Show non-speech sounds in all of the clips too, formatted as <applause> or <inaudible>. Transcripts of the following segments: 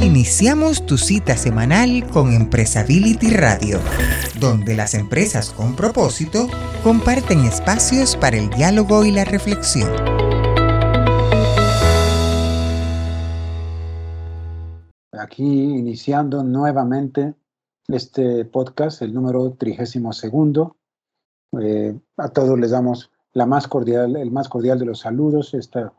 Iniciamos tu cita semanal con Empresability Radio, donde las empresas con propósito comparten espacios para el diálogo y la reflexión. Aquí iniciando nuevamente este podcast, el número 32. Eh, a todos les damos la más cordial, el más cordial de los saludos. Esta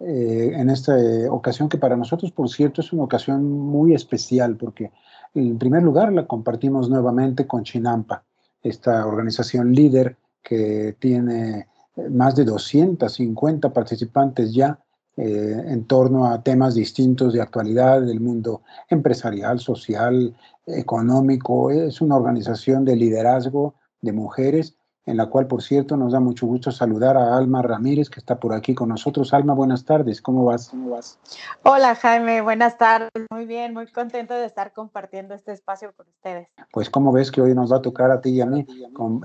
eh, en esta ocasión, que para nosotros, por cierto, es una ocasión muy especial, porque en primer lugar la compartimos nuevamente con Chinampa, esta organización líder que tiene eh, más de 250 participantes ya eh, en torno a temas distintos de actualidad del mundo empresarial, social, económico. Es una organización de liderazgo de mujeres en la cual, por cierto, nos da mucho gusto saludar a Alma Ramírez, que está por aquí con nosotros. Alma, buenas tardes, ¿cómo vas? ¿Cómo vas? Hola, Jaime, buenas tardes. Muy bien, muy contento de estar compartiendo este espacio con ustedes. Pues, ¿cómo ves que hoy nos va a tocar a ti y a mí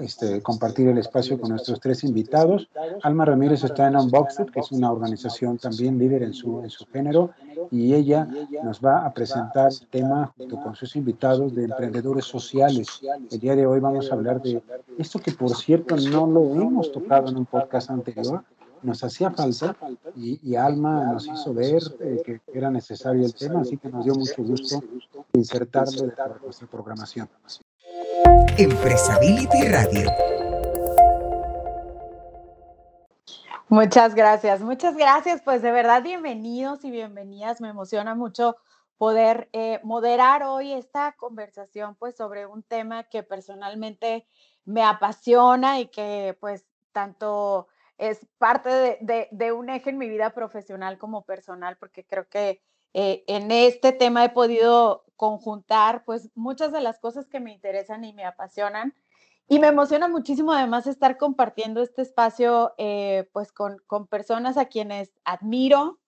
este, compartir el espacio con nuestros tres invitados? Alma Ramírez está en Unboxed, que es una organización también líder en su, en su género, y ella nos va a presentar el tema junto con sus invitados de emprendedores sociales. El día de hoy vamos a hablar de esto que, por cierto, no lo hemos tocado en un podcast anterior, nos hacía falta y, Alma nos hizo ver eh, que era necesario el tema, así que nos dio mucho gusto insertarlo en nuestra programación. Empresability Radio. Muchas gracias, muchas gracias. Pues de verdad, bienvenidos y bienvenidas. Me emociona mucho poder eh, moderar hoy esta conversación, pues sobre un tema que personalmente me apasiona y que pues tanto es parte de, un eje en mi vida profesional como personal, porque creo que eh, en este tema he podido conjuntar pues muchas de las cosas que me interesan y me apasionan. Y me emociona muchísimo además estar compartiendo este espacio eh, pues con, con personas a quienes admiro,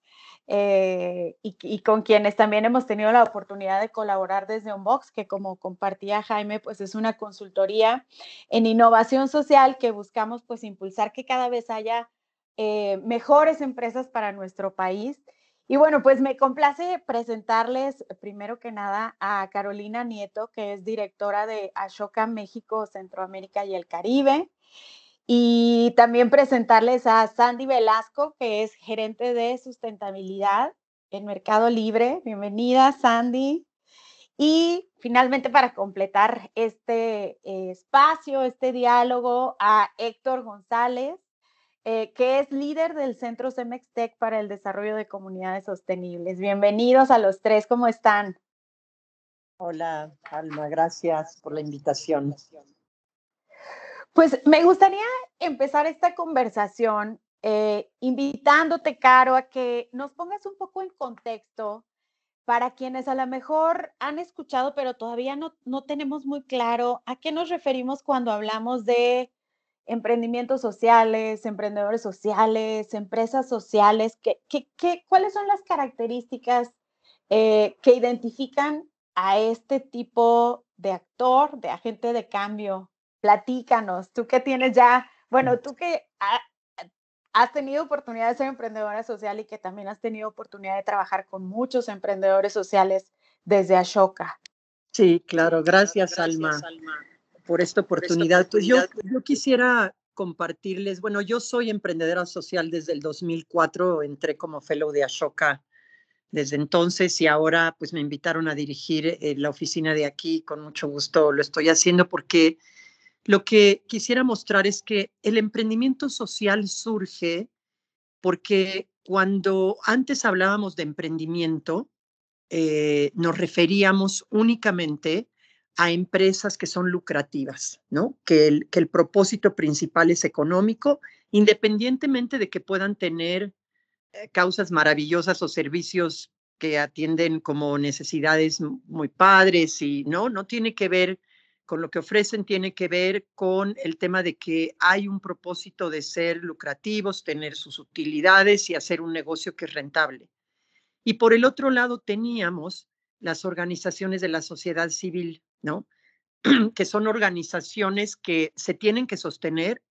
eh, y, con quienes también hemos tenido la oportunidad de colaborar desde Unbox, que como compartía Jaime, pues es una consultoría en innovación social que buscamos pues impulsar que cada vez haya eh, mejores empresas para nuestro país. Y bueno, pues me complace presentarles primero que nada a Carolina Nieto, que es directora de Ashoka México, Centroamérica y el Caribe. Y también presentarles a Sandy Velasco, que es gerente de sustentabilidad en Mercado Libre. Bienvenida, Sandy. Y finalmente, para completar este eh, espacio, este diálogo, a Héctor González, eh, que es líder del Centro Tech para el Desarrollo de Comunidades Sostenibles. Bienvenidos a los tres, ¿cómo están? Hola, Alma, gracias por la invitación. Pues me gustaría empezar esta conversación eh, invitándote, Caro, a que nos pongas un poco en contexto para quienes a lo mejor han escuchado, pero todavía no, no tenemos muy claro a qué nos referimos cuando hablamos de emprendimientos sociales, emprendedores sociales, empresas sociales. ¿qué, qué, cuáles son las características eh, que identifican a este tipo de actor, de agente de cambio platícanos, tú que tienes ya, bueno, tú que has tenido oportunidad de ser emprendedora social y que también has tenido oportunidad de trabajar con muchos emprendedores sociales desde Ashoka. Sí, claro, gracias, Alma, por esta oportunidad. Pues yo, yo quisiera compartirles, bueno, yo soy emprendedora social desde el 2004, entré como fellow de Ashoka desde entonces y ahora pues me invitaron a dirigir eh, la oficina de aquí, con mucho gusto lo estoy haciendo porque lo que quisiera mostrar es que el emprendimiento social surge porque cuando antes hablábamos de emprendimiento, eh, nos referíamos únicamente a empresas que son lucrativas, ¿no? Que el, que el propósito principal es económico, independientemente de que puedan tener eh, causas maravillosas o servicios que atienden como necesidades muy padres y no, no tiene que ver con lo que ofrecen tiene que ver con el tema de que hay un propósito de ser lucrativos, tener sus utilidades y hacer un negocio que es rentable. Y por el otro lado teníamos las organizaciones de la sociedad civil, ¿no? <clears throat> que son organizaciones que se tienen que sostener,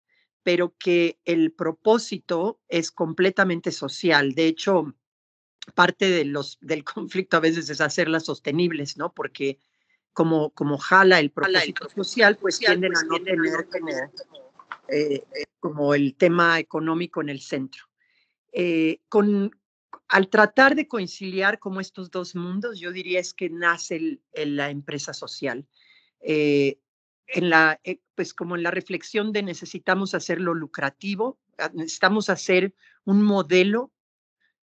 pero que el propósito es completamente social. De hecho, parte de los, del <laughs> conflicto a veces es hacerlas sostenibles, ¿no? Porque como, como jala el propósito social, pues tienden a no tener como, eh, como el tema económico en el centro. Eh, con, al tratar de conciliar como estos dos mundos, yo diría es que nace la empresa social. Eh, en la, pues como en la reflexión de necesitamos hacerlo lucrativo, ah, necesitamos hacer un modelo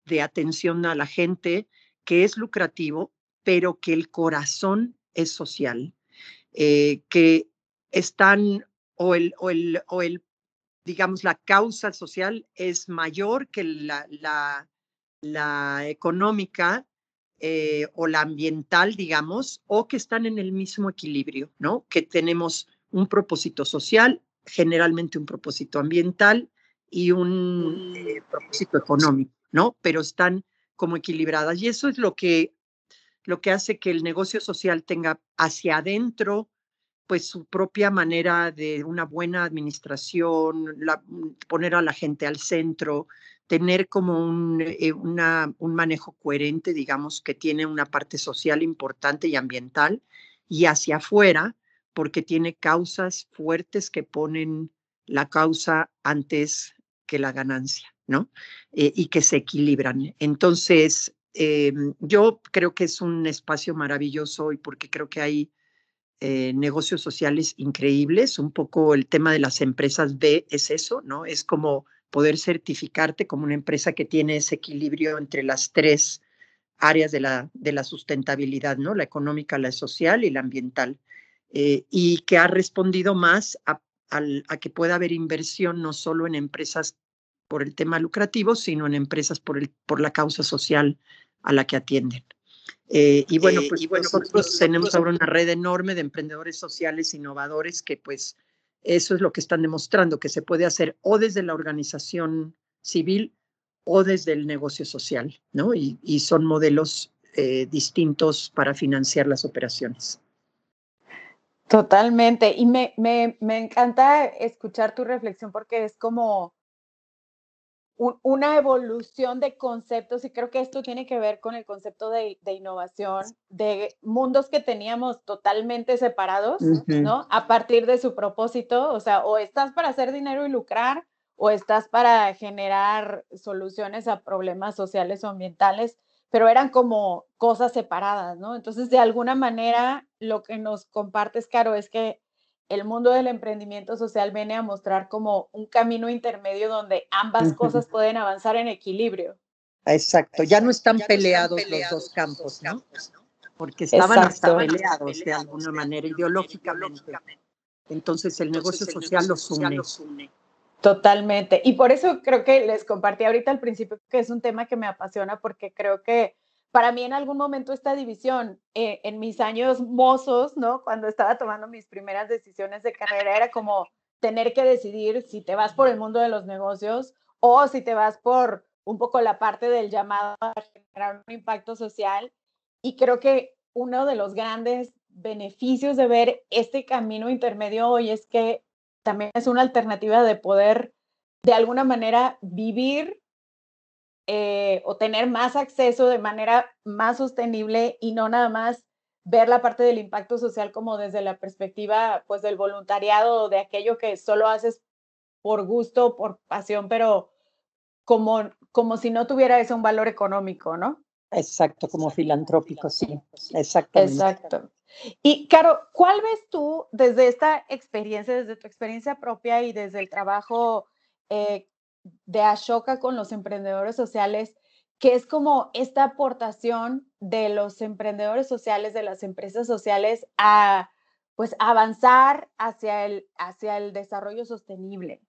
de atención a la gente que es lucrativo, pero que el corazón es social, eh, que están o el, o el, o el, digamos, la causa social es mayor que la, la económica eh, o la ambiental, digamos, o que están en el mismo equilibrio, ¿no? Que tenemos un propósito social, generalmente un propósito ambiental y un eh, propósito económico, ¿no? Pero están como equilibradas. Y eso es lo que, lo que hace que el negocio social tenga hacia adentro pues su propia manera de una buena administración, la, poner a la gente al centro, tener como un, eh, un manejo coherente, digamos, que tiene una parte social importante y ambiental, y hacia afuera, porque tiene causas fuertes que ponen la causa antes que la ganancia, ¿no? Eh, y que se equilibran. Entonces, eh, yo creo que es un espacio maravilloso y porque creo que hay negocios sociales increíbles. Un poco el tema de las empresas B es eso, ¿no? Es como poder certificarte como una empresa que tiene ese equilibrio entre las tres áreas de la, de la sustentabilidad, ¿no? La económica, la social y la ambiental. y que ha respondido más a a que pueda haber inversión no solo en empresas por el tema lucrativo, sino en empresas por, el, por la causa social a la que atienden. Eh, y bueno, eh, pues, nosotros tenemos ahora una red enorme de emprendedores sociales innovadores que pues eso es lo que están demostrando, que se puede hacer o desde la organización civil o desde el negocio social, ¿no? Y, son modelos eh, distintos para financiar las operaciones. Totalmente. Y me, me, me encanta escuchar tu reflexión porque es como una evolución de conceptos y creo que esto tiene que ver con el concepto de, de innovación, de mundos que teníamos totalmente separados, ¿no? A partir de su propósito, o sea, o estás para hacer dinero y lucrar o estás para generar soluciones a problemas sociales o ambientales pero eran como cosas separadas, ¿no? Entonces, de alguna manera, lo que nos compartes, Caro, es que el mundo del emprendimiento social viene a mostrar como un camino intermedio donde ambas cosas pueden avanzar en equilibrio. Exacto, ya no están, peleados, los dos campos, ¿no? Porque estaban hasta peleados de alguna manera ideológicamente. Entonces el negocio social los une. Totalmente. Y por eso creo que les compartí ahorita al principio que es un tema que me apasiona porque creo que para mí en algún momento esta división eh, en mis años mozos, ¿no? Cuando estaba tomando mis primeras decisiones de carrera era como tener que decidir si te vas por el mundo de los negocios o si te vas por un poco la parte del llamado a generar un impacto social. Y creo que uno de los grandes beneficios de ver este camino intermedio hoy es que también es una alternativa de poder de alguna manera vivir eh, o tener más acceso de manera más sostenible y no nada más ver la parte del impacto social como desde la perspectiva pues del voluntariado, de aquello que solo haces por gusto, por pasión, pero como, como si no tuviera eso un valor económico, ¿no? Exacto, como filantrópico, sí, exactamente. Exacto. Y, Caro, ¿cuál ves tú desde esta experiencia, desde tu experiencia propia y desde el trabajo eh, de Ashoka con los emprendedores sociales, que es como esta aportación de los emprendedores sociales, de las empresas sociales a pues avanzar hacia el, hacia el desarrollo sostenible?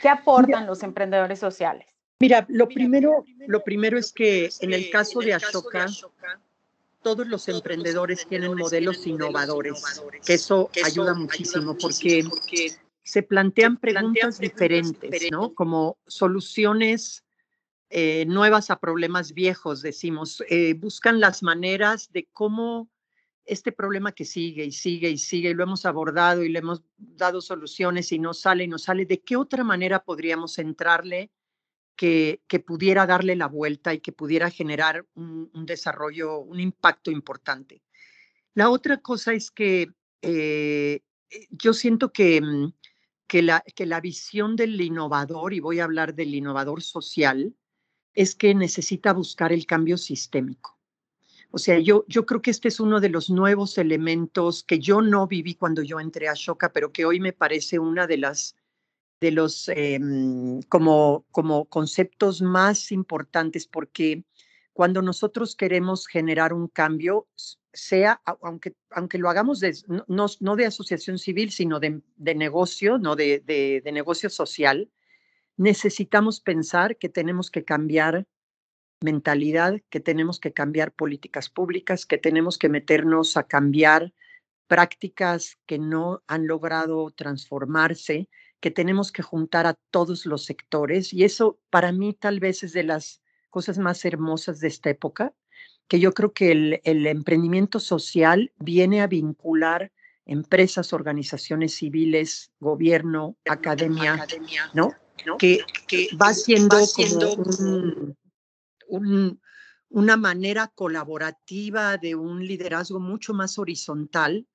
¿Qué aportan los emprendedores sociales? Mira, lo primero, lo primero es que en el caso de Ashoka, todos los emprendedores tienen modelos innovadores, que eso ayuda muchísimo porque se plantean preguntas diferentes, ¿no? Como soluciones eh, nuevas a problemas viejos, decimos. Eh, buscan las maneras de cómo este problema que sigue y sigue y sigue, y lo hemos abordado y le hemos dado soluciones y no sale y no sale, ¿de qué otra manera podríamos entrarle que, pudiera darle la vuelta y que pudiera generar un, desarrollo, un impacto importante. La otra cosa es que eh, yo siento que, mm, que, la, que la visión del innovador, y voy a hablar del innovador social, es que necesita buscar el cambio sistémico. O sea, yo, yo creo que este es uno de los nuevos elementos que yo no viví cuando yo entré a Shoka, pero que hoy me parece una de las de los em, como, como conceptos más importantes, porque cuando nosotros queremos generar un cambio, sea, aunque, aunque lo hagamos de, no, no, de asociación civil, sino de, de negocio, no de, de, de, negocio social, necesitamos pensar que tenemos que cambiar mentalidad, que tenemos que cambiar políticas públicas, que tenemos que meternos a cambiar prácticas que no han logrado transformarse, que tenemos que juntar a todos los sectores. Y eso para mí tal vez es de las cosas más hermosas de esta época, que yo creo que el, el emprendimiento social viene a vincular empresas, organizaciones civiles, gobierno, academia, ¿no? Que, que, va siendo, como una manera colaborativa de un liderazgo mucho más horizontal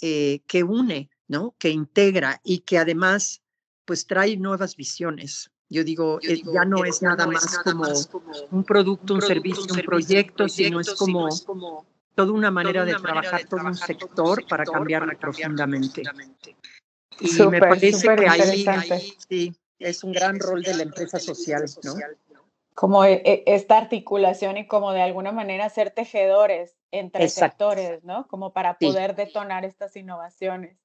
eh, que une, ¿no? Que integra y que además pues trae nuevas visiones. Yo digo, eh, ya no es nada, más, como un producto, un, servicio, un proyecto, sino es como, toda una manera de trabajar todo un sector para cambiarlo profundamente. Y me parece que ahí, sí, es un gran rol de la empresa social, ¿no? Como e, e, esta articulación y como de alguna manera ser tejedores entre sectores, ¿no? Como para poder detonar estas innovaciones.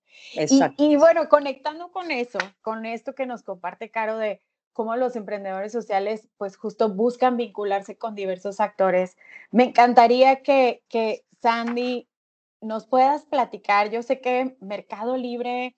Y, bueno, conectando con eso, con esto que nos comparte Caro de cómo los emprendedores sociales pues justo buscan vincularse con diversos actores, me encantaría que, que Sandy nos puedas platicar. Yo sé que Mercado Libre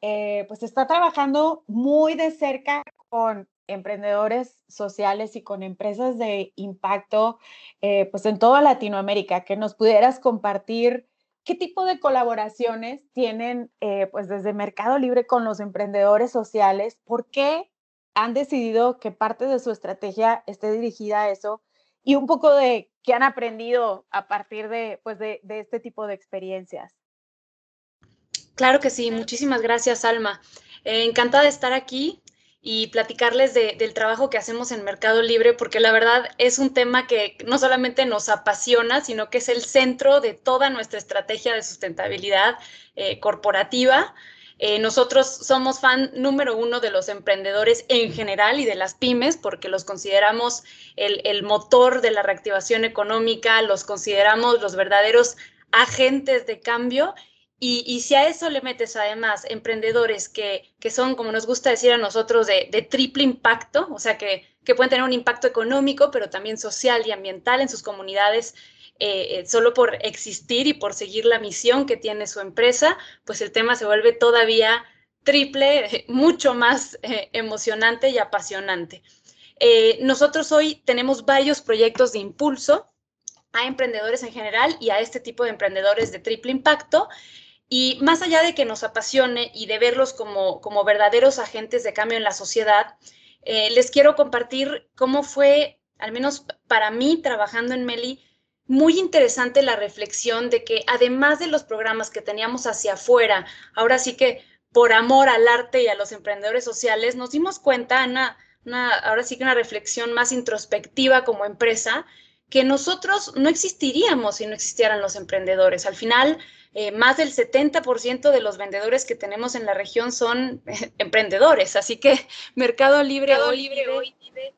eh, pues está trabajando muy de cerca con emprendedores sociales y con empresas de impacto eh, pues en toda Latinoamérica, que nos pudieras compartir ¿Qué tipo de colaboraciones tienen eh, pues desde Mercado Libre con los emprendedores sociales? ¿Por qué han decidido que parte de su estrategia esté dirigida a eso? Y un poco de qué han aprendido a partir de, pues de, este tipo de experiencias. Claro que sí, muchísimas gracias, Alma. Eh, encantada de estar aquí y platicarles del trabajo que hacemos en Mercado Libre, porque la verdad es un tema que no solamente nos apasiona, sino que es el centro de toda nuestra estrategia de sustentabilidad eh, corporativa. Eh, nosotros somos fan número uno de los emprendedores en general y de las pymes, porque los consideramos el, motor de la reactivación económica, los consideramos los verdaderos agentes de cambio. Y, si a eso le metes además emprendedores que, que son, como nos gusta decir a nosotros, de, de triple impacto, o sea, que, que, pueden tener un impacto económico, pero también social y ambiental en sus comunidades, eh, eh, solo por existir y por seguir la misión que tiene su empresa, pues el tema se vuelve todavía triple, <laughs> mucho más eh, emocionante y apasionante. nosotros hoy tenemos varios proyectos de impulso a emprendedores en general y a este tipo de emprendedores de triple impacto. Y más allá de que nos apasione y de verlos como, como verdaderos agentes de cambio en la sociedad, les quiero compartir cómo fue, al menos para mí, trabajando en Meli, muy interesante la reflexión de que además de los programas que teníamos hacia afuera, ahora sí que por amor al arte y a los emprendedores sociales, nos dimos cuenta, una, una, ahora sí que una reflexión más introspectiva como empresa, que nosotros no existiríamos si no existieran los emprendedores. Al final, eh, más del 70% de los vendedores que tenemos en la región son emprendedores. Así que Mercado Libre, hoy, Libre hoy vive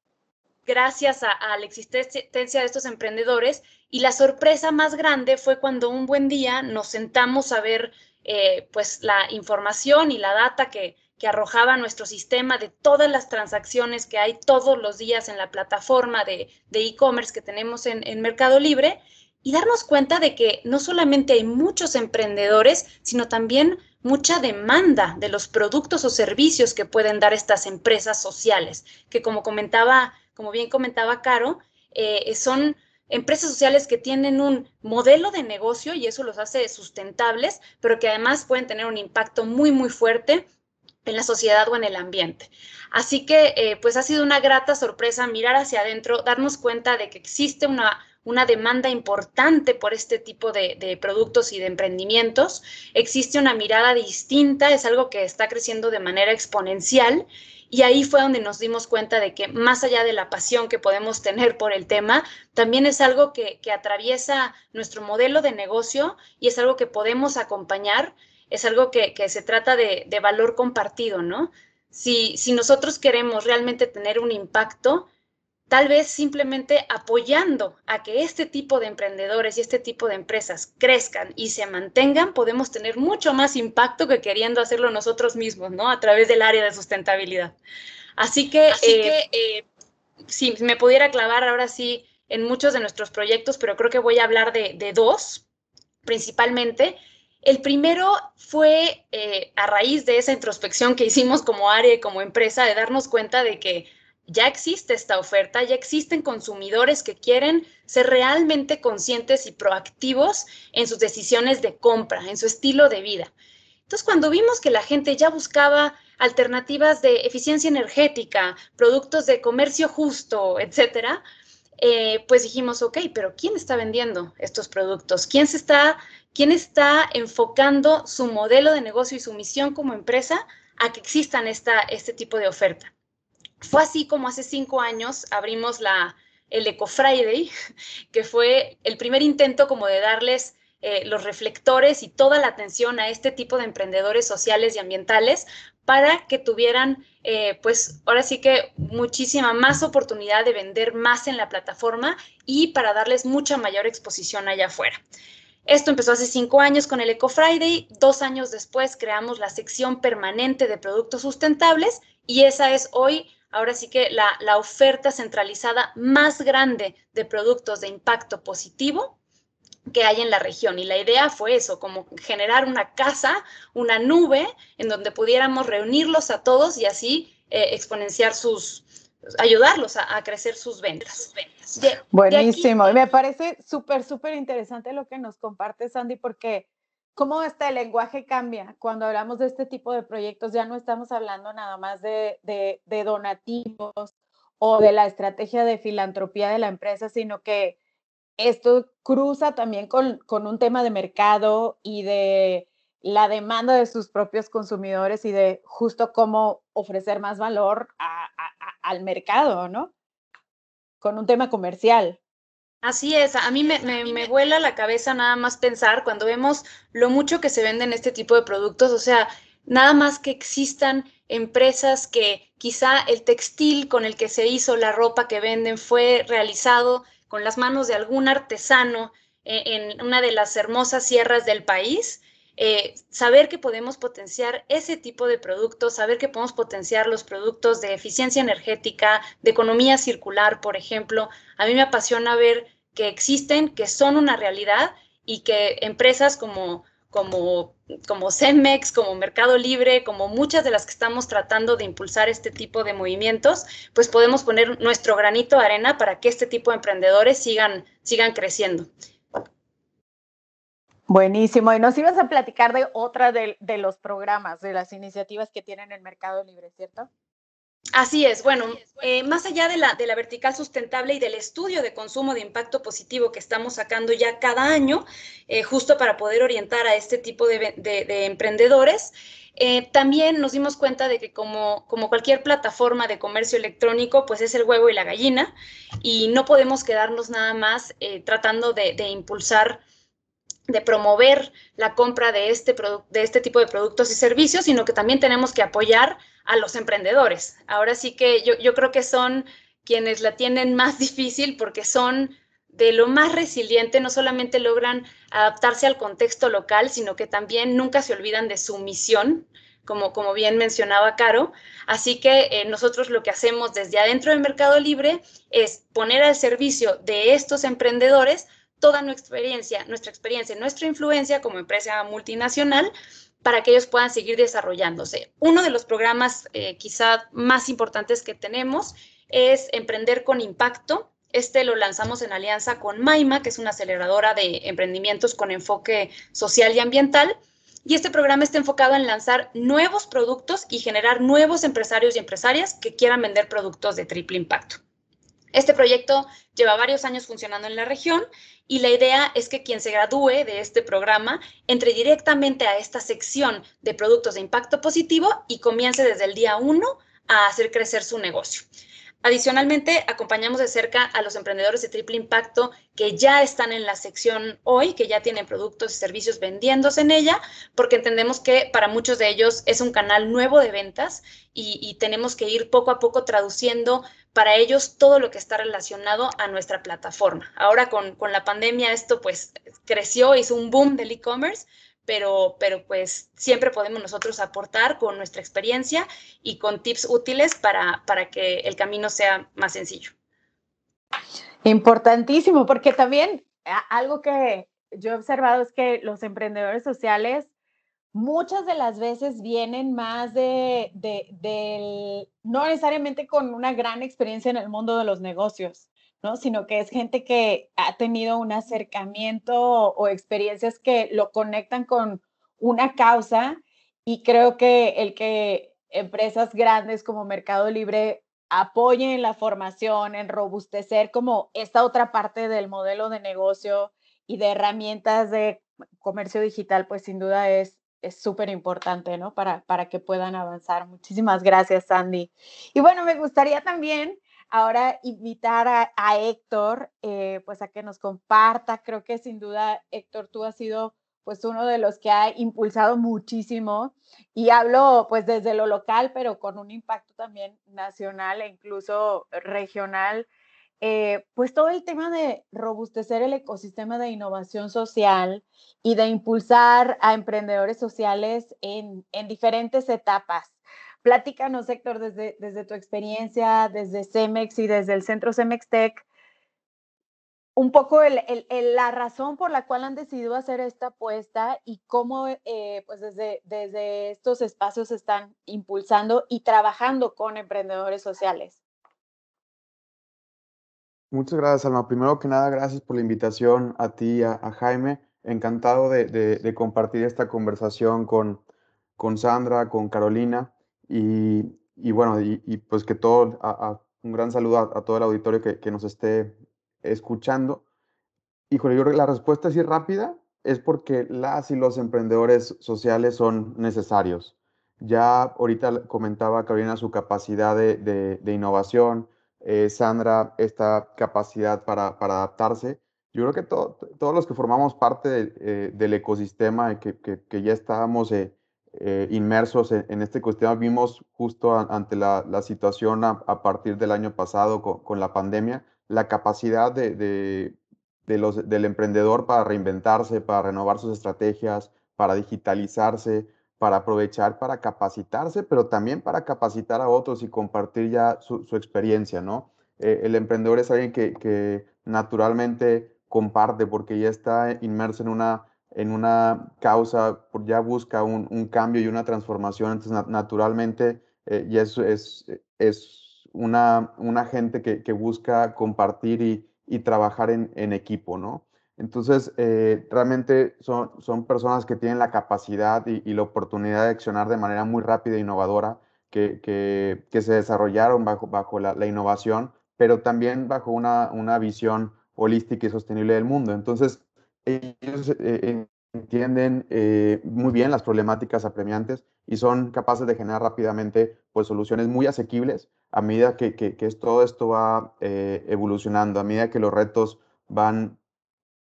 gracias a, la existencia de estos emprendedores. Y la sorpresa más grande fue cuando un buen día nos sentamos a ver eh, pues la información y la data que, que arrojaba nuestro sistema de todas las transacciones que hay todos los días en la plataforma de e-commerce que tenemos en, en Mercado Libre y darnos cuenta de que no solamente hay muchos emprendedores, sino también mucha demanda de los productos o servicios que pueden dar estas empresas sociales, que como comentaba, como bien comentaba Caro, eh, son empresas sociales que tienen un modelo de negocio y eso los hace sustentables, pero que además pueden tener un impacto muy, muy fuerte en la sociedad o en el ambiente. Así que, eh, pues ha sido una grata sorpresa mirar hacia adentro, darnos cuenta de que existe una, una demanda importante por este tipo de, de, productos y de emprendimientos. Existe una mirada distinta, es algo que está creciendo de manera exponencial. Y ahí fue donde nos dimos cuenta de que más allá de la pasión que podemos tener por el tema, también es algo que, que atraviesa nuestro modelo de negocio y es algo que podemos acompañar es algo que, que se trata de, de, valor compartido, ¿no? Si, si nosotros queremos realmente tener un impacto, tal vez simplemente apoyando a que este tipo de emprendedores y este tipo de empresas crezcan y se mantengan, podemos tener mucho más impacto que queriendo hacerlo nosotros mismos, ¿no? A través del área de sustentabilidad. Así que, Así eh, que eh, si me pudiera clavar ahora sí en muchos de nuestros proyectos, pero creo que voy a hablar de, de dos principalmente. El primero fue eh, a raíz de esa introspección que hicimos como área y como empresa, de darnos cuenta de que ya existe esta oferta, ya existen consumidores que quieren ser realmente conscientes y proactivos en sus decisiones de compra, en su estilo de vida. Entonces, cuando vimos que la gente ya buscaba alternativas de eficiencia energética, productos de comercio justo, etcétera, eh, pues dijimos, ok, pero ¿quién está vendiendo estos productos? ¿Quién se está quién está enfocando su modelo de negocio y su misión como empresa a que existan esta, este tipo de oferta. Fue así como hace cinco años abrimos la, el Eco Friday, <laughs> que fue el primer intento como de darles eh, los reflectores y toda la atención a este tipo de emprendedores sociales y ambientales para que tuvieran, eh, pues ahora sí que muchísima más oportunidad de vender más en la plataforma y para darles mucha mayor exposición allá afuera. Esto empezó hace cinco años con el Eco Friday, dos años después creamos la sección permanente de productos sustentables y esa es hoy, ahora sí que la, la oferta centralizada más grande de productos de impacto positivo que hay en la región. Y la idea fue eso, como generar una casa, una nube en donde pudiéramos reunirlos a todos y así eh, exponenciar sus, ayudarlos a, a crecer sus ventas. De, Buenísimo. De aquí... Me parece súper, súper interesante lo que nos comparte Sandy, porque cómo este lenguaje cambia cuando hablamos de este tipo de proyectos. Ya no estamos hablando nada más de, de, de donativos o de la estrategia de filantropía de la empresa, sino que esto cruza también con, con un tema de mercado y de la demanda de sus propios consumidores y de justo cómo ofrecer más valor a, a, al mercado, ¿no? Con un tema comercial. Así es, a mí me, me, me, vuela la cabeza nada más pensar cuando vemos lo mucho que se venden este tipo de productos, o sea, nada más que existan empresas que quizá el textil con el que se hizo la ropa que venden fue realizado con las manos de algún artesano en, en una de las hermosas sierras del país eh, saber que podemos potenciar ese tipo de productos, saber que podemos potenciar los productos de eficiencia energética, de economía circular, por ejemplo. A mí me apasiona ver que existen, que son una realidad y que empresas como, como, como Cemex, como Mercado Libre, como muchas de las que estamos tratando de impulsar este tipo de movimientos, pues podemos poner nuestro granito de arena para que este tipo de emprendedores sigan, sigan creciendo. Buenísimo. Y nos ibas a platicar de otra de, de, los programas, de las iniciativas que tienen el Mercado Libre, ¿cierto? Así es. Bueno, eh, más allá de la, de la vertical sustentable y del estudio de consumo de impacto positivo que estamos sacando ya cada año, eh, justo para poder orientar a este tipo de, de, de emprendedores, eh, también nos dimos cuenta de que como, como cualquier plataforma de comercio electrónico, pues es el huevo y la gallina, y no podemos quedarnos nada más tratando de impulsar de promover la compra de este, de este tipo de productos y servicios, sino que también tenemos que apoyar a los emprendedores. Ahora sí que yo, yo creo que son quienes la tienen más <laughs> difícil porque son de lo más resiliente, no solamente logran adaptarse al contexto local, sino que también nunca se olvidan de su misión, como, como bien mencionaba Caro. Así que eh, nosotros lo que hacemos desde adentro del Mercado Libre es poner al servicio de estos emprendedores toda nuestra experiencia, nuestra experiencia, nuestra influencia como empresa multinacional para que ellos puedan seguir desarrollándose. Uno de los programas eh, quizá más importantes que tenemos es Emprender con Impacto. Este lo lanzamos en alianza con Maima, que es una aceleradora de emprendimientos con enfoque social y ambiental. y este programa está enfocado en lanzar nuevos productos y generar nuevos empresarios y empresarias que quieran vender productos de triple impacto. Este proyecto lleva varios años funcionando en la región y la idea es que quien se gradúe de este programa entre directamente a esta sección de productos de impacto positivo y comience desde el día uno a hacer crecer su negocio. Adicionalmente, acompañamos de cerca a los emprendedores de triple impacto que ya están en la sección hoy, que ya tienen productos y servicios vendiéndose en ella, porque entendemos que para muchos de ellos es un canal nuevo de ventas y, tenemos que ir poco a poco traduciendo para ellos todo lo que está relacionado a nuestra plataforma. Ahora con, con la pandemia esto pues creció, hizo un boom del e-commerce, pero, pero pues siempre podemos nosotros aportar con nuestra experiencia y con tips útiles para, para que el camino sea más sencillo. Importantísimo, porque también algo que yo he observado es que los emprendedores sociales muchas de las veces vienen más de, de, no necesariamente con una gran experiencia en el mundo de los negocios, ¿no? Sino que es gente que ha tenido un acercamiento o, experiencias que lo conectan con una causa y creo que el que empresas grandes como Mercado Libre apoyen la formación, en robustecer como esta otra parte del modelo de negocio y de herramientas de comercio digital, pues sin duda es es súper importante, ¿no? Para, para que puedan avanzar. Muchísimas gracias, Sandy. Y bueno, me gustaría también ahora invitar a, Héctor, eh, pues a que nos comparta. Creo que sin duda, Héctor, tú has sido pues uno de los que ha impulsado muchísimo y hablo pues desde lo local, pero con un impacto también nacional e incluso regional. Eh, pues todo el tema de robustecer el ecosistema de innovación social y de impulsar a emprendedores sociales en, en diferentes etapas. Platícanos, Héctor, desde, desde tu experiencia, desde CEMEX y desde el centro CEMEX Tech, un poco la razón por la cual han decidido hacer esta apuesta y cómo eh, pues desde estos espacios están impulsando y trabajando con emprendedores sociales. Muchas gracias, Alma. Primero que nada, gracias por la invitación a ti, a, a Jaime. Encantado de, de, compartir esta conversación con, con Sandra, con Carolina. Y, bueno, y, pues que todo, un gran saludo a, todo el auditorio que, nos esté escuchando. Híjole, yo que la respuesta así rápida es porque las y los emprendedores sociales son necesarios. Ya ahorita comentaba Carolina su capacidad de, innovación, eh, Sandra esta capacidad para, adaptarse. Yo creo que todos los que formamos parte eh, del ecosistema, que, que, ya estábamos eh, eh, inmersos en, este ecosistema. Vimos justo ante la, situación a, partir del año pasado con, la pandemia, la capacidad de, los, del emprendedor para reinventarse, para renovar sus estrategias, para digitalizarse, para aprovechar, para capacitarse, pero también para capacitar a otros y compartir ya su, experiencia, ¿no? Eh, el emprendedor es alguien que, que naturalmente comparte porque ya está inmerso en una en una causa, ya busca un, cambio y una transformación, entonces naturalmente eh, y eso es, es una, una gente que, busca compartir y, trabajar en, equipo, ¿no? Entonces, eh, realmente son, son personas que tienen la capacidad y, la oportunidad de accionar de manera muy rápida e innovadora, que, que, se desarrollaron bajo, bajo la, innovación, pero también bajo una, una visión holística y sostenible del mundo. Entonces, ellos eh, entienden eh, muy bien las problemáticas apremiantes y son capaces de generar rápidamente pues, soluciones muy asequibles a medida que, que, todo esto va evolucionando, a medida que los retos van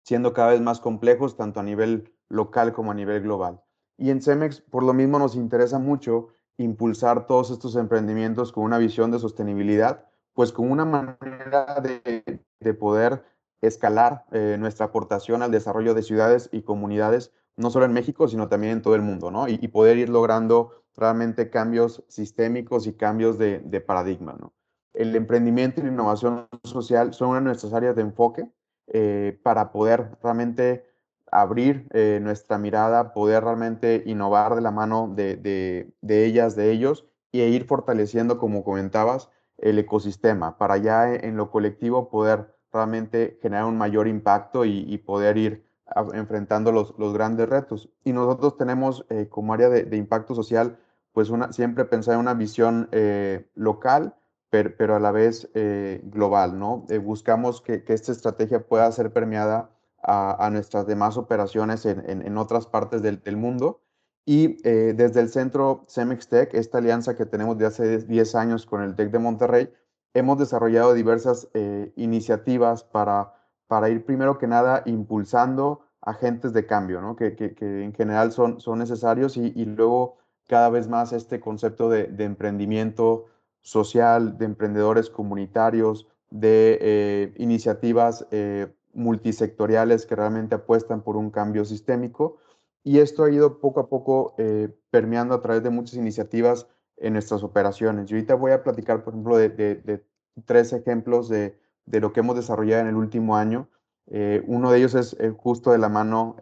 siendo cada vez más complejos, tanto a nivel local como a nivel global. Y en Cemex, por lo mismo, nos interesa mucho impulsar todos estos emprendimientos con una visión de sostenibilidad, pues con una manera de, de poder escalar eh, nuestra aportación al desarrollo de ciudades y comunidades, no solo en México, sino también en todo el mundo, ¿no? Y, poder ir logrando realmente cambios sistémicos y cambios de, paradigma, ¿no? El emprendimiento y la innovación social son una de nuestras áreas de enfoque eh, para poder realmente abrir eh, nuestra mirada, poder realmente innovar de la mano de, de, ellas, de ellos, y ir fortaleciendo, como comentabas, el ecosistema, para ya en lo colectivo poder realmente generar un mayor impacto y, poder ir enfrentando los, los, grandes retos. Y nosotros tenemos eh, como área de, impacto social, pues una, siempre pensar en una visión local, pero, pero, a la vez global, ¿no? buscamos que, que, esta estrategia pueda ser permeada a, a nuestras demás operaciones en, en, en otras partes del, del mundo. Y desde el centro Cemex Tech, esta alianza que tenemos de hace 10 años con el TEC de Monterrey, hemos desarrollado diversas iniciativas para para ir primero que nada impulsando agentes de cambio, ¿no? que, que, que, en general son, son necesarios y, y, luego cada vez más este concepto de, de emprendimiento social, de emprendedores comunitarios, de eh, iniciativas eh, multisectoriales que realmente apuestan por un cambio sistémico. Y esto ha ido poco a poco eh, permeando a través de muchas iniciativas en nuestras operaciones. Y ahorita voy a platicar, por ejemplo, de, de, tres ejemplos de, de lo que hemos desarrollado en el último año. Uno de ellos es justo de la mano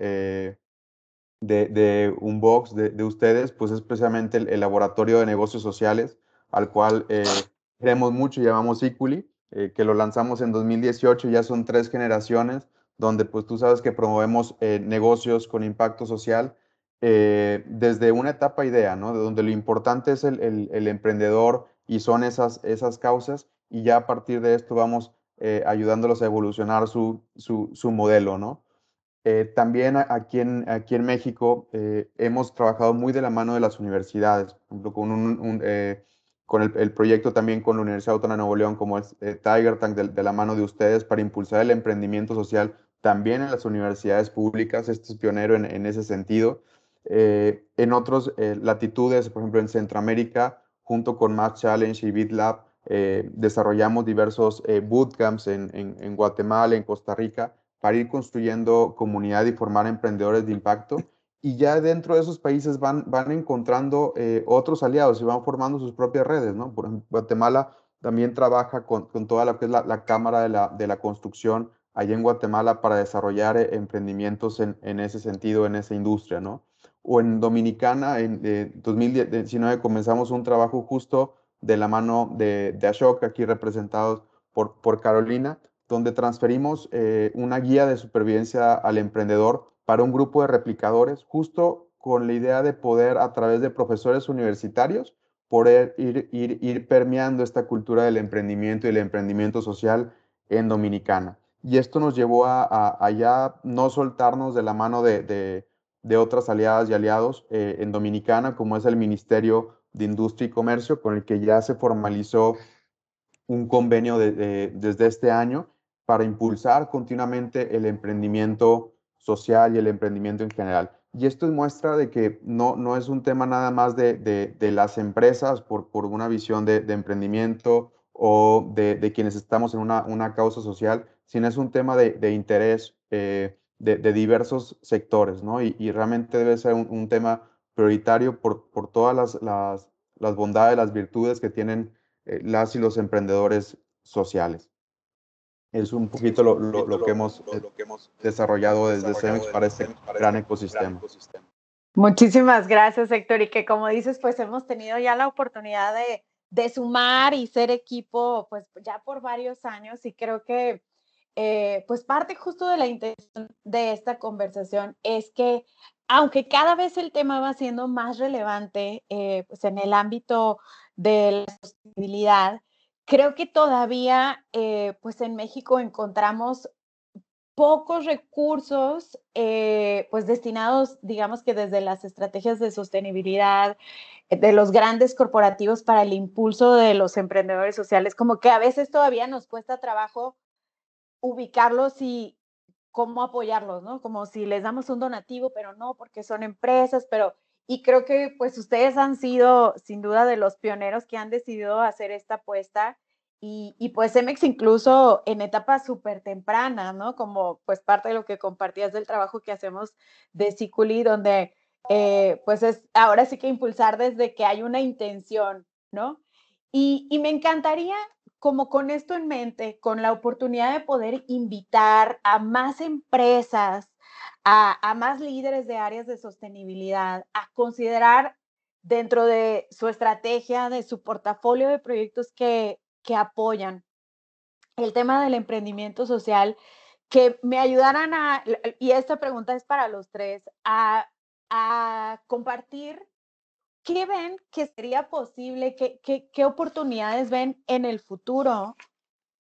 de, un box de, ustedes, pues es precisamente el, laboratorio de negocios sociales, al cual queremos mucho, llamamos ICULI, que lo lanzamos en 2018, ya son tres generaciones, donde pues tú sabes que promovemos negocios con impacto social desde una etapa idea, ¿no? De donde lo importante es el, el, el emprendedor y son esas, esas causas, y ya a partir de esto vamos eh, ayudándolos a evolucionar su, su, su modelo, ¿no? Eh, también aquí en, aquí en México eh, hemos trabajado muy de la mano de las universidades, por ejemplo, con, un, con el, proyecto también con la Universidad Autónoma de Nuevo León, como es Tiger Tank, de, la mano de ustedes, para impulsar el emprendimiento social también en las universidades públicas. Este es pionero en, en ese sentido. en otras latitudes, por ejemplo, en Centroamérica, junto con Math Challenge y BitLab, eh, desarrollamos diversos eh, bootcamps en, en, Guatemala, en Costa Rica, para ir construyendo comunidad y formar emprendedores de impacto. Y ya dentro de esos países van, van encontrando eh, otros aliados y van formando sus propias redes, ¿no? Guatemala también trabaja con, con toda es la, la Cámara de la, de la, Construcción allá en Guatemala para desarrollar emprendimientos en, en, ese sentido, en esa industria, ¿no? O en Dominicana, en 2019 comenzamos un trabajo justo de la mano de, de Ashok, aquí representados por, por Carolina, donde transferimos eh, una guía de supervivencia al emprendedor para un grupo de replicadores, justo con la idea de poder, a través de profesores universitarios, poder ir, ir, ir permeando esta cultura del emprendimiento y el emprendimiento social en Dominicana. Y esto nos llevó a, a, ya no soltarnos de la mano de, de, de otras aliadas y aliados eh, en Dominicana, como es el Ministerio de Industria y Comercio, con el que ya se formalizó un convenio desde este año para impulsar continuamente el emprendimiento social y el emprendimiento en general. Y esto es muestra de que no, no es un tema nada más de, de, las empresas por, por una visión de, emprendimiento o de, quienes estamos en una, una, causa social, sino es un tema de, interés eh, de, diversos sectores, ¿no? Y, y realmente debe ser un, un tema prioritario por, por todas las, las, las, bondades, las virtudes que tienen eh, las y los emprendedores sociales. Es un poquito lo, lo, lo, que, hemos, lo que hemos desarrollado desde CEMEX para este gran ecosistema. Muchísimas gracias, Héctor. Y que como dices, pues hemos tenido ya la oportunidad de, de sumar y ser equipo, pues ya por varios años y creo que eh, pues parte justo de la intención de esta conversación es que aunque cada vez el tema va siendo más relevante eh, pues en el ámbito de la sostenibilidad, creo que todavía eh, pues en México encontramos pocos recursos eh, pues destinados, digamos que desde las estrategias de sostenibilidad de los grandes corporativos para el impulso de los emprendedores sociales, como que a veces todavía nos cuesta trabajo ubicarlos y, cómo apoyarlos, ¿no? Como si les damos un donativo, pero no, porque son empresas, pero, y creo que pues ustedes han sido sin duda de los pioneros que han decidido hacer esta apuesta y, y pues Emex incluso en etapas súper tempranas, ¿no? Como pues parte de lo que compartías del trabajo que hacemos de Ciculi, donde eh, pues es ahora sí que impulsar desde que hay una intención, ¿no? Y, y me encantaría como con esto en mente, con la oportunidad de poder invitar a más empresas, a, más líderes de áreas de sostenibilidad, a considerar dentro de su estrategia, de su portafolio de proyectos que, que apoyan el tema del emprendimiento social, que me ayudaran a, y esta pregunta es para los tres, a, a compartir qué ven que sería posible, qué, qué, qué oportunidades ven en el futuro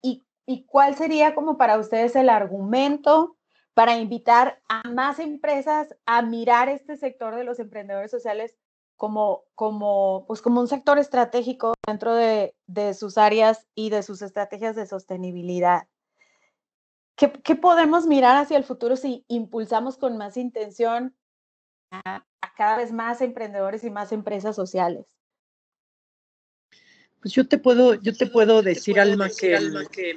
y, y cuál sería como para ustedes el argumento para invitar a más empresas a mirar este sector de los emprendedores sociales como, como, pues como un sector estratégico dentro de, de sus áreas y de sus estrategias de sostenibilidad. ¿Qué, ¿Qué, podemos mirar hacia el futuro si impulsamos con más intención a, a, cada vez más emprendedores y más empresas sociales? Pues yo te puedo, yo te puedo decir, Alma, que, Alma, que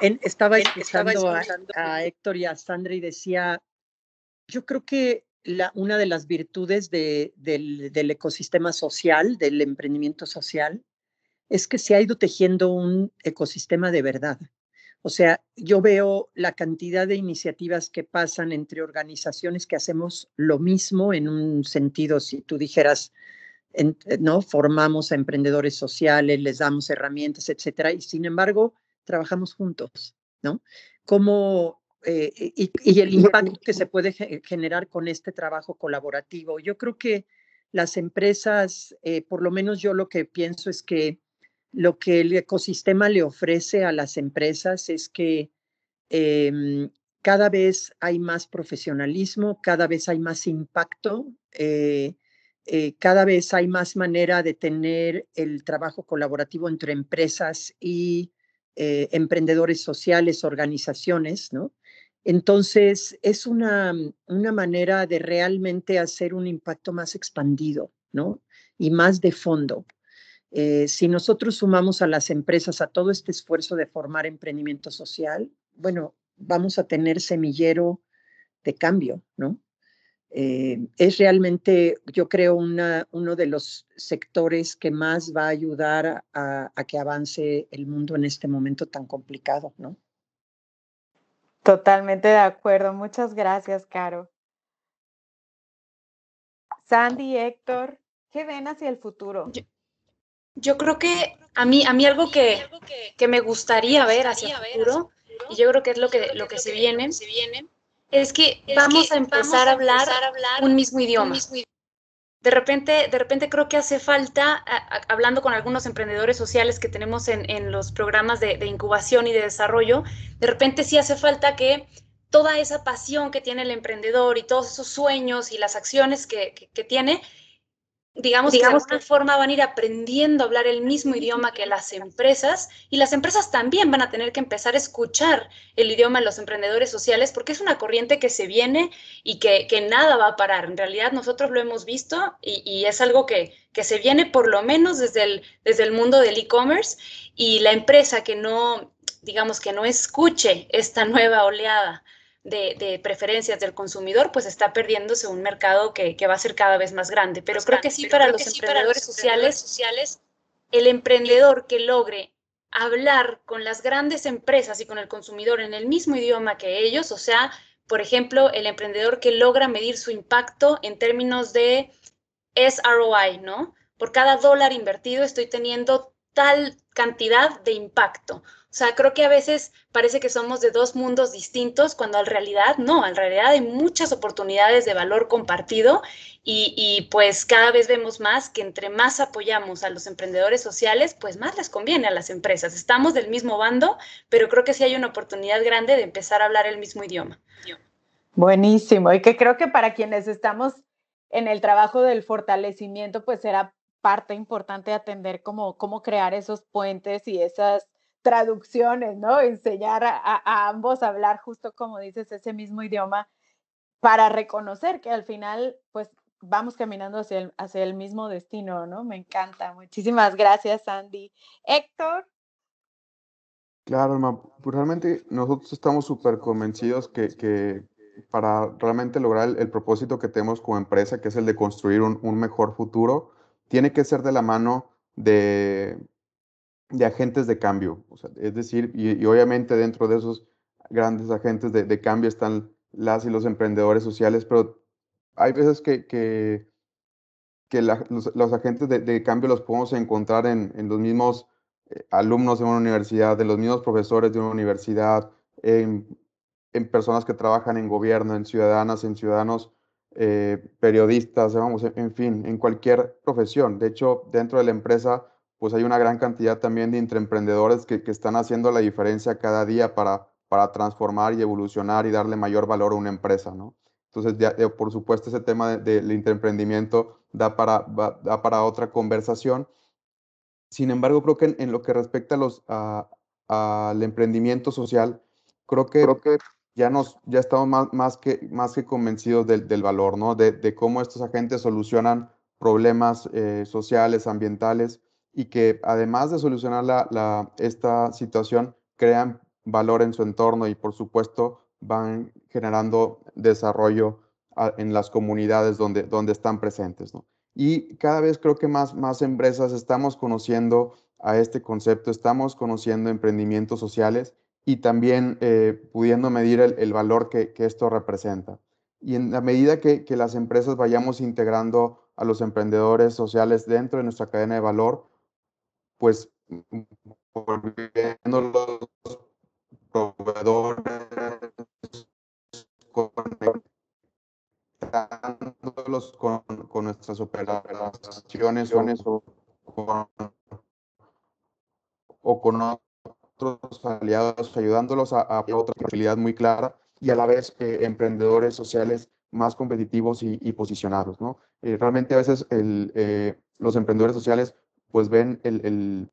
en, estaba escuchando a, a, Héctor y a Sandra y decía, yo creo que la, una de las virtudes de, del, del, ecosistema social, del emprendimiento social, es que se ha ido tejiendo un ecosistema de verdad. O sea, yo veo la cantidad de iniciativas que pasan entre organizaciones que hacemos lo mismo en un sentido, si tú dijeras, en, ¿no? Formamos a emprendedores sociales, les damos herramientas, etcétera, y sin embargo, trabajamos juntos, ¿no? Como eh, y, y, el impacto que se puede generar con este trabajo colaborativo. Yo creo que las empresas, eh, por lo menos yo lo que pienso es que lo que el ecosistema le ofrece a las empresas es que eh, cada vez hay más profesionalismo, cada vez hay más impacto, eh, eh, cada vez hay más manera de tener el trabajo colaborativo entre empresas y emprendedores sociales, organizaciones, ¿no? Entonces, es una, una manera de realmente hacer un impacto más expandido, ¿no? Y más de fondo. Eh, si nosotros sumamos a las empresas a todo este esfuerzo de formar emprendimiento social, bueno, vamos a tener semillero de cambio, ¿no? Eh, es realmente, yo creo, una, uno de los sectores que más va a ayudar a, a que avance el mundo en este momento tan complicado, ¿no? Totalmente de acuerdo. Muchas gracias, Caro. Sandy, Héctor, ¿qué ven hacia el futuro? Yo, yo creo que a mí, a mí algo que, que me gustaría ver hacia el futuro, y yo creo que es lo que, lo que se viene, es que vamos a empezar a hablar un mismo idioma. de repente, de repente creo que hace falta, a, hablando con algunos emprendedores sociales que tenemos en, en los programas de, de, incubación y de desarrollo, de repente sí hace falta que toda esa pasión que tiene el emprendedor y todos esos sueños y las acciones que, que, que tiene, digamos, digamos que de alguna forma van a ir aprendiendo a hablar el mismo idioma que las empresas y las empresas también van a tener que empezar a escuchar el idioma de los emprendedores sociales porque es una corriente que se viene y que, que nada va a parar. En realidad nosotros lo hemos visto y, y es algo que, que, se viene por lo menos desde el, desde el mundo del e-commerce y la empresa que no, digamos, que no escuche esta nueva oleada de, de, preferencias del consumidor, pues está perdiéndose un mercado que, que va a ser cada vez más grande. Pero más creo grande. que sí, para, los sí para los sociales, sociales, el emprendedor que logre hablar con las grandes empresas y con el consumidor en el mismo idioma que ellos, o sea, por ejemplo, el emprendedor que logra medir su impacto en términos de SROI, ¿no? Por cada dólar invertido estoy teniendo tal cantidad de impacto. O sea, creo que a veces parece que somos de dos mundos distintos, cuando en realidad no, en realidad hay muchas oportunidades de valor compartido y, y, pues cada vez vemos más que entre más apoyamos a los emprendedores sociales, pues más les conviene a las empresas. Estamos del mismo bando, pero creo que sí hay una oportunidad grande de empezar a hablar el mismo idioma. Buenísimo, y que creo que para quienes estamos en el trabajo del fortalecimiento, pues será parte importante atender cómo, cómo crear esos puentes y esas traducciones, ¿no? Enseñar a, ambos a hablar justo como dices ese mismo idioma para reconocer que al final, pues vamos caminando hacia el, hacia el mismo destino, ¿no? Me encanta. Muchísimas gracias, Andy. Héctor. Claro, Alma, pues realmente nosotros estamos súper convencidos que, que, para realmente lograr el, el, propósito que tenemos como empresa, que es el de construir un, un mejor futuro, tiene que ser de la mano de, de agentes de cambio. O sea, es decir, y, obviamente dentro de esos grandes agentes de, de, cambio están las y los emprendedores sociales, pero hay veces que, que, los, agentes de, de, cambio los podemos encontrar en, en los mismos eh, alumnos de una universidad, de los mismos profesores de una universidad, en en personas que trabajan en gobierno, en ciudadanas, en ciudadanos, eh, periodistas, vamos, en fin, en cualquier profesión. De hecho, dentro de la empresa, pues hay una gran cantidad también de intraemprendedores que, que están haciendo la diferencia cada día para, para transformar y evolucionar y darle mayor valor a una empresa, ¿no? Entonces, ya, por supuesto, ese tema del de, intraemprendimiento da para, da para otra conversación. Sin embargo, creo que en, lo que respecta a los, al emprendimiento social, creo que, creo que ya, nos, ya estamos más, más, que, más que convencidos del, del valor, ¿no? De, de, cómo estos agentes solucionan problemas eh, sociales, ambientales, y que además de solucionar la, la, esta situación, crean valor en su entorno y por supuesto van generando desarrollo en las comunidades donde, donde están presentes. ¿no? Y cada vez creo que más, más empresas estamos conociendo a este concepto, estamos conociendo emprendimientos sociales y también eh, pudiendo medir el, el valor que, que, esto representa. Y en la medida que, que, las empresas vayamos integrando a los emprendedores sociales dentro de nuestra cadena de valor, pues volviendo los proveedores, conectándolos con, con nuestras operaciones o con, o con otros aliados, ayudándolos a, a otra facilidad muy clara y a la vez eh, emprendedores sociales más competitivos y, y posicionados. ¿no? Eh, realmente a veces el, eh, los emprendedores sociales pues ven el,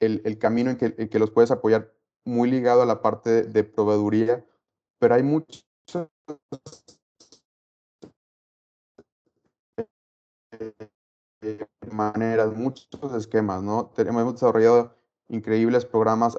el, el, camino en que, en que, los puedes apoyar muy ligado a la parte de, de proveeduría, pero hay muchas <laughs> maneras, muchos esquemas, ¿no? Tenemos, hemos desarrollado increíbles programas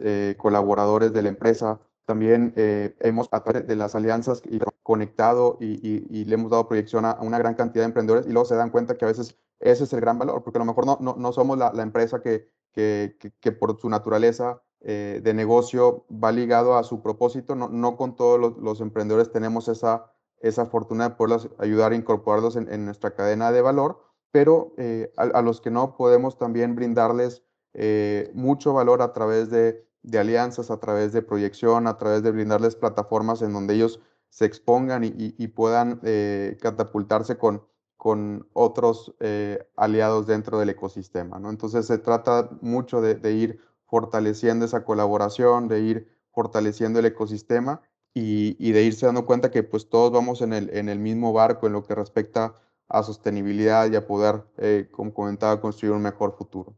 eh, colaboradores de la empresa. También eh, hemos, a través de las alianzas, conectado y, y, y, le hemos dado proyección a una gran cantidad de emprendedores y luego se dan cuenta que a veces ese es el gran valor, porque a lo mejor no, no, no somos la, la empresa que, que, que, por su naturaleza eh, de negocio va ligado a su propósito. No, no con todos los, los, emprendedores tenemos esa, esa fortuna de poderlos ayudar a incorporarlos en, nuestra cadena de valor, pero eh, a, a, los que no podemos también brindarles eh, mucho valor a través de, de, alianzas, a través de proyección, a través de brindarles plataformas en donde ellos se expongan y, puedan eh, catapultarse con, con otros eh, aliados dentro del ecosistema. ¿no? Entonces se trata mucho de, ir fortaleciendo esa colaboración, de ir fortaleciendo el ecosistema y, y, de irse dando cuenta que pues todos vamos en el, en el mismo barco en lo que respecta a sostenibilidad y a poder, eh, como comentaba, construir un mejor futuro.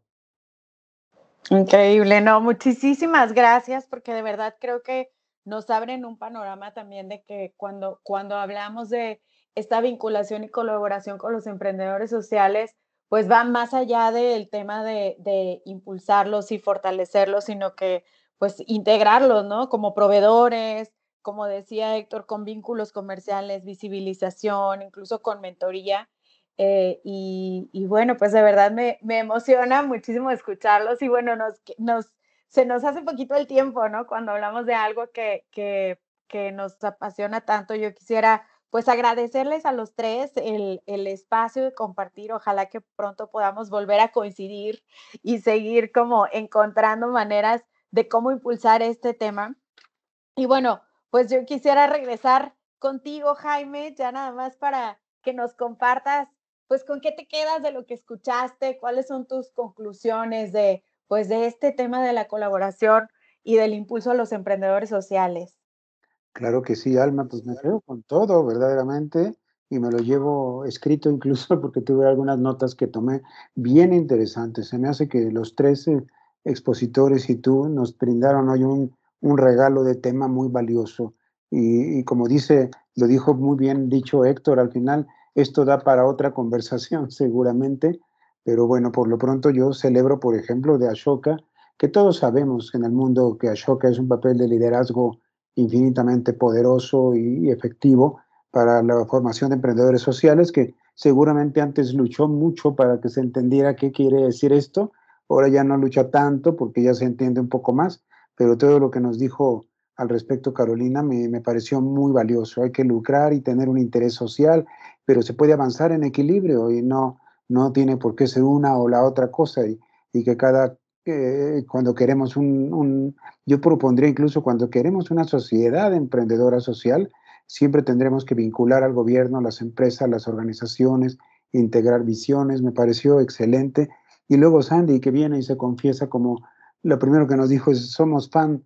Increíble, no, muchísimas gracias porque de verdad creo que nos abren un panorama también de que cuando, cuando hablamos de esta vinculación y colaboración con los emprendedores sociales, pues va más allá del tema de, de impulsarlos y fortalecerlos, sino que pues integrarlos, ¿no? Como proveedores, como decía Héctor, con vínculos comerciales, visibilización, incluso con mentoría. Eh, y, y, bueno, pues de verdad me, me, emociona muchísimo escucharlos y bueno, nos, nos, se nos hace poquito el tiempo, ¿no? Cuando hablamos de algo que, que, que nos apasiona tanto, yo quisiera pues agradecerles a los tres el, el, espacio de compartir. Ojalá que pronto podamos volver a coincidir y seguir como encontrando maneras de cómo impulsar este tema. Y bueno, pues yo quisiera regresar contigo, Jaime, ya nada más para que nos compartas pues con qué te quedas de lo que escuchaste, cuáles son tus conclusiones de, pues, de este tema de la colaboración y del impulso a los emprendedores sociales. Claro que sí, Alma, pues me quedo con todo, verdaderamente, y me lo llevo escrito incluso <laughs> porque tuve algunas notas que tomé bien interesantes. Se me hace que los tres expositores y tú nos brindaron hoy un, un regalo de tema muy valioso. Y, y como dice, lo dijo muy bien dicho Héctor al final, esto da para otra conversación seguramente, pero bueno, por lo pronto yo celebro, por ejemplo, de Ashoka, que todos sabemos en el mundo que Ashoka es un papel de liderazgo infinitamente poderoso y efectivo para la formación de emprendedores sociales, que seguramente antes luchó mucho para que se entendiera qué quiere decir esto, ahora ya no lucha tanto porque ya se entiende un poco más, pero todo lo que nos dijo al respecto, Carolina, me, me, pareció muy valioso. Hay que lucrar y tener un interés social, pero se puede avanzar en equilibrio y no, no tiene por qué ser una o la otra cosa y, y que cada cuando queremos un, yo propondría incluso cuando queremos una sociedad emprendedora social, siempre tendremos que vincular al gobierno, las empresas, las organizaciones, integrar visiones, me pareció excelente. Y luego Sandy, que viene y se confiesa como lo primero que nos dijo es, somos fan,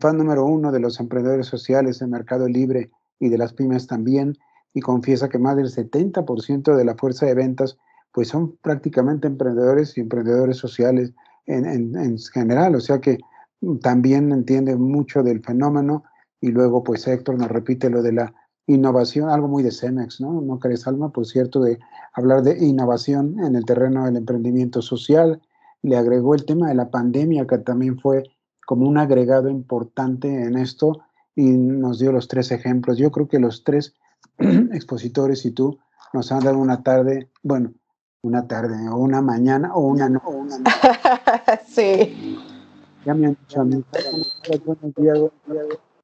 fan número uno de los emprendedores sociales en Mercado Libre y de las pymes también, y confiesa que más del 70% de la fuerza de ventas pues son prácticamente emprendedores y emprendedores sociales en, general, o sea que también entiende mucho del fenómeno y luego pues Héctor nos repite lo de la innovación, algo muy de Cemex, ¿no? ¿No crees, Alma? Por cierto, de hablar de innovación en el terreno del emprendimiento social. Le agregó el tema de la pandemia, que también fue como un agregado importante en esto y nos dio los tres ejemplos. Yo creo que los tres <clears throat> expositores y tú nos han dado una tarde, bueno, una tarde o una mañana o una no. Una <laughs> sí. Ya me han dicho a mí,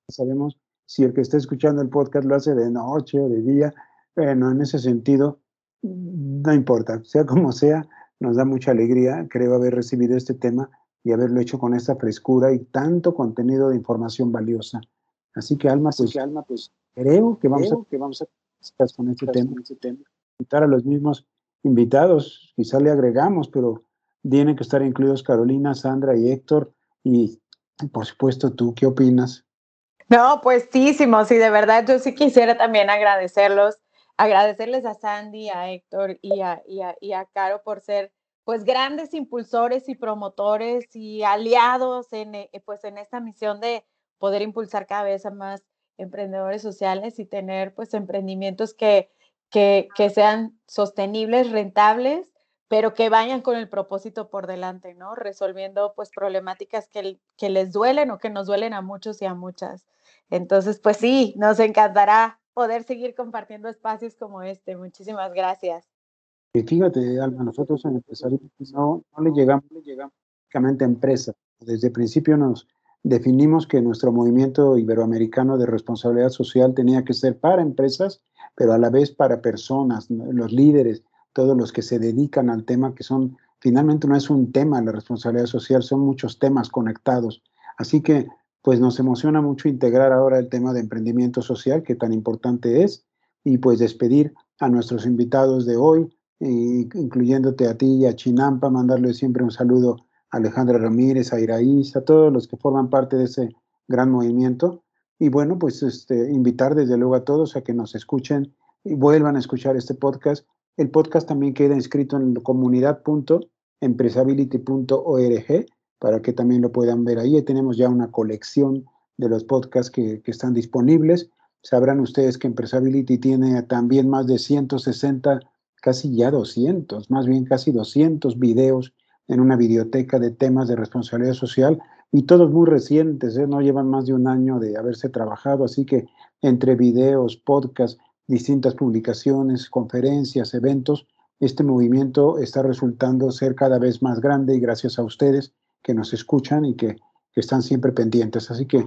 sabemos si el que está escuchando el podcast lo hace de noche o de día. Bueno, en ese sentido, no importa, sea como sea, nos da mucha alegría, creo, haber recibido este tema y haberlo hecho con esta frescura y tanto contenido de información valiosa. Así que, Alma, pues, Alma, pues creo que vamos a, que vamos a con este tema, este tema, invitar a los mismos invitados, quizá le agregamos, pero tienen que estar incluidos Carolina, Sandra y Héctor. Y por supuesto, ¿tú qué opinas? No, pues sí, y de verdad yo sí quisiera también agradecerlos, agradecerles a Sandy, a Héctor y a, y a, y a Caro por ser pues grandes impulsores y promotores y aliados en, eh, pues, en esta misión de poder impulsar cada vez a más emprendedores sociales y tener pues emprendimientos que, que, sean sostenibles, rentables, pero que vayan con el propósito por delante, ¿no? Resolviendo pues problemáticas que, que les duelen o que nos duelen a muchos y a muchas. Entonces, pues sí, nos encantará poder seguir compartiendo espacios como este. Muchísimas gracias. Y fíjate, Alma, nosotros en empresario no, no le llegamos, le llegamos únicamente a empresas. Desde el principio nos definimos que nuestro movimiento iberoamericano de responsabilidad social tenía que ser para empresas pero a la vez para personas, los líderes, todos los que se dedican al tema, que son, finalmente no es un tema la responsabilidad social, son muchos temas conectados. Así que, pues nos emociona mucho integrar ahora el tema de emprendimiento social, que tan importante es, y pues despedir a nuestros invitados de hoy, incluyéndote a ti y a Chinampa, mandarle siempre un saludo a Alejandra Ramírez, a Iraíz, a todos los que forman parte de ese gran movimiento. Y bueno, pues este, invitar desde luego a todos a que nos escuchen y vuelvan a escuchar este podcast. El podcast también queda inscrito en comunidad.empresability.org para que también lo puedan ver ahí. tenemos ya una colección de los podcasts que, que están disponibles. Sabrán ustedes que Empresability tiene también más de 160, casi ya 200, más bien casi 200 videos en una biblioteca de temas de responsabilidad social y todos muy recientes, ¿eh? no llevan más de un año de haberse trabajado, así que entre videos, podcasts, distintas publicaciones, conferencias, eventos, este movimiento está resultando ser cada vez más grande y gracias a ustedes que nos escuchan y que, que están siempre pendientes. Así que,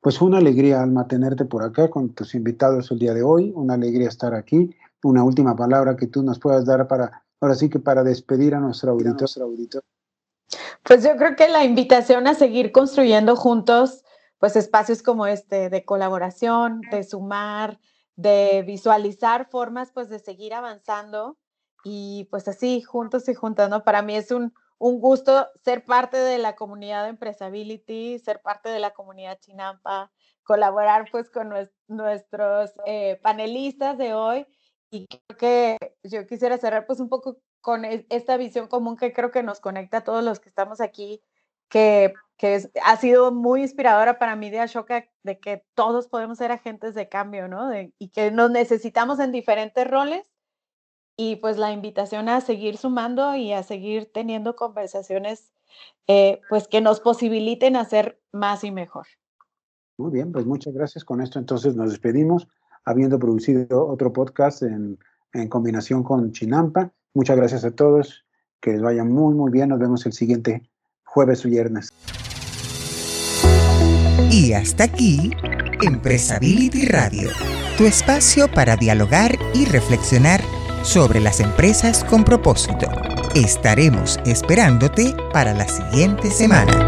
pues una alegría, Alma, tenerte por acá con tus invitados el día de hoy, una alegría estar aquí. Una última palabra que tú nos puedas dar para, ahora sí que para despedir a nuestro auditor. Pues yo creo que la invitación a seguir construyendo juntos, pues espacios como este de colaboración, de sumar, de visualizar formas, pues de seguir avanzando y pues así, juntos y juntas, ¿no? Para mí es un, un gusto ser parte de la comunidad de Empresability, ser parte de la comunidad Chinampa, colaborar pues con nuestros eh, panelistas de hoy y creo que yo quisiera cerrar pues un poco con esta visión común que creo que nos conecta a todos los que estamos aquí, que, que ha sido muy inspiradora para mí de Ashoka, de que todos podemos ser agentes de cambio, ¿no? y que nos necesitamos en diferentes roles. Y pues la invitación a seguir sumando y a seguir teniendo conversaciones eh, pues que nos posibiliten hacer más y mejor. Muy bien, pues muchas gracias. Con esto entonces nos despedimos, habiendo producido otro podcast en, en combinación con Chinampa. Muchas gracias a todos. Que les vaya muy, muy bien. Nos vemos el siguiente jueves o viernes. Y hasta aquí, Empresability Radio, tu espacio para dialogar y reflexionar sobre las empresas con propósito. Estaremos esperándote para la siguiente semana.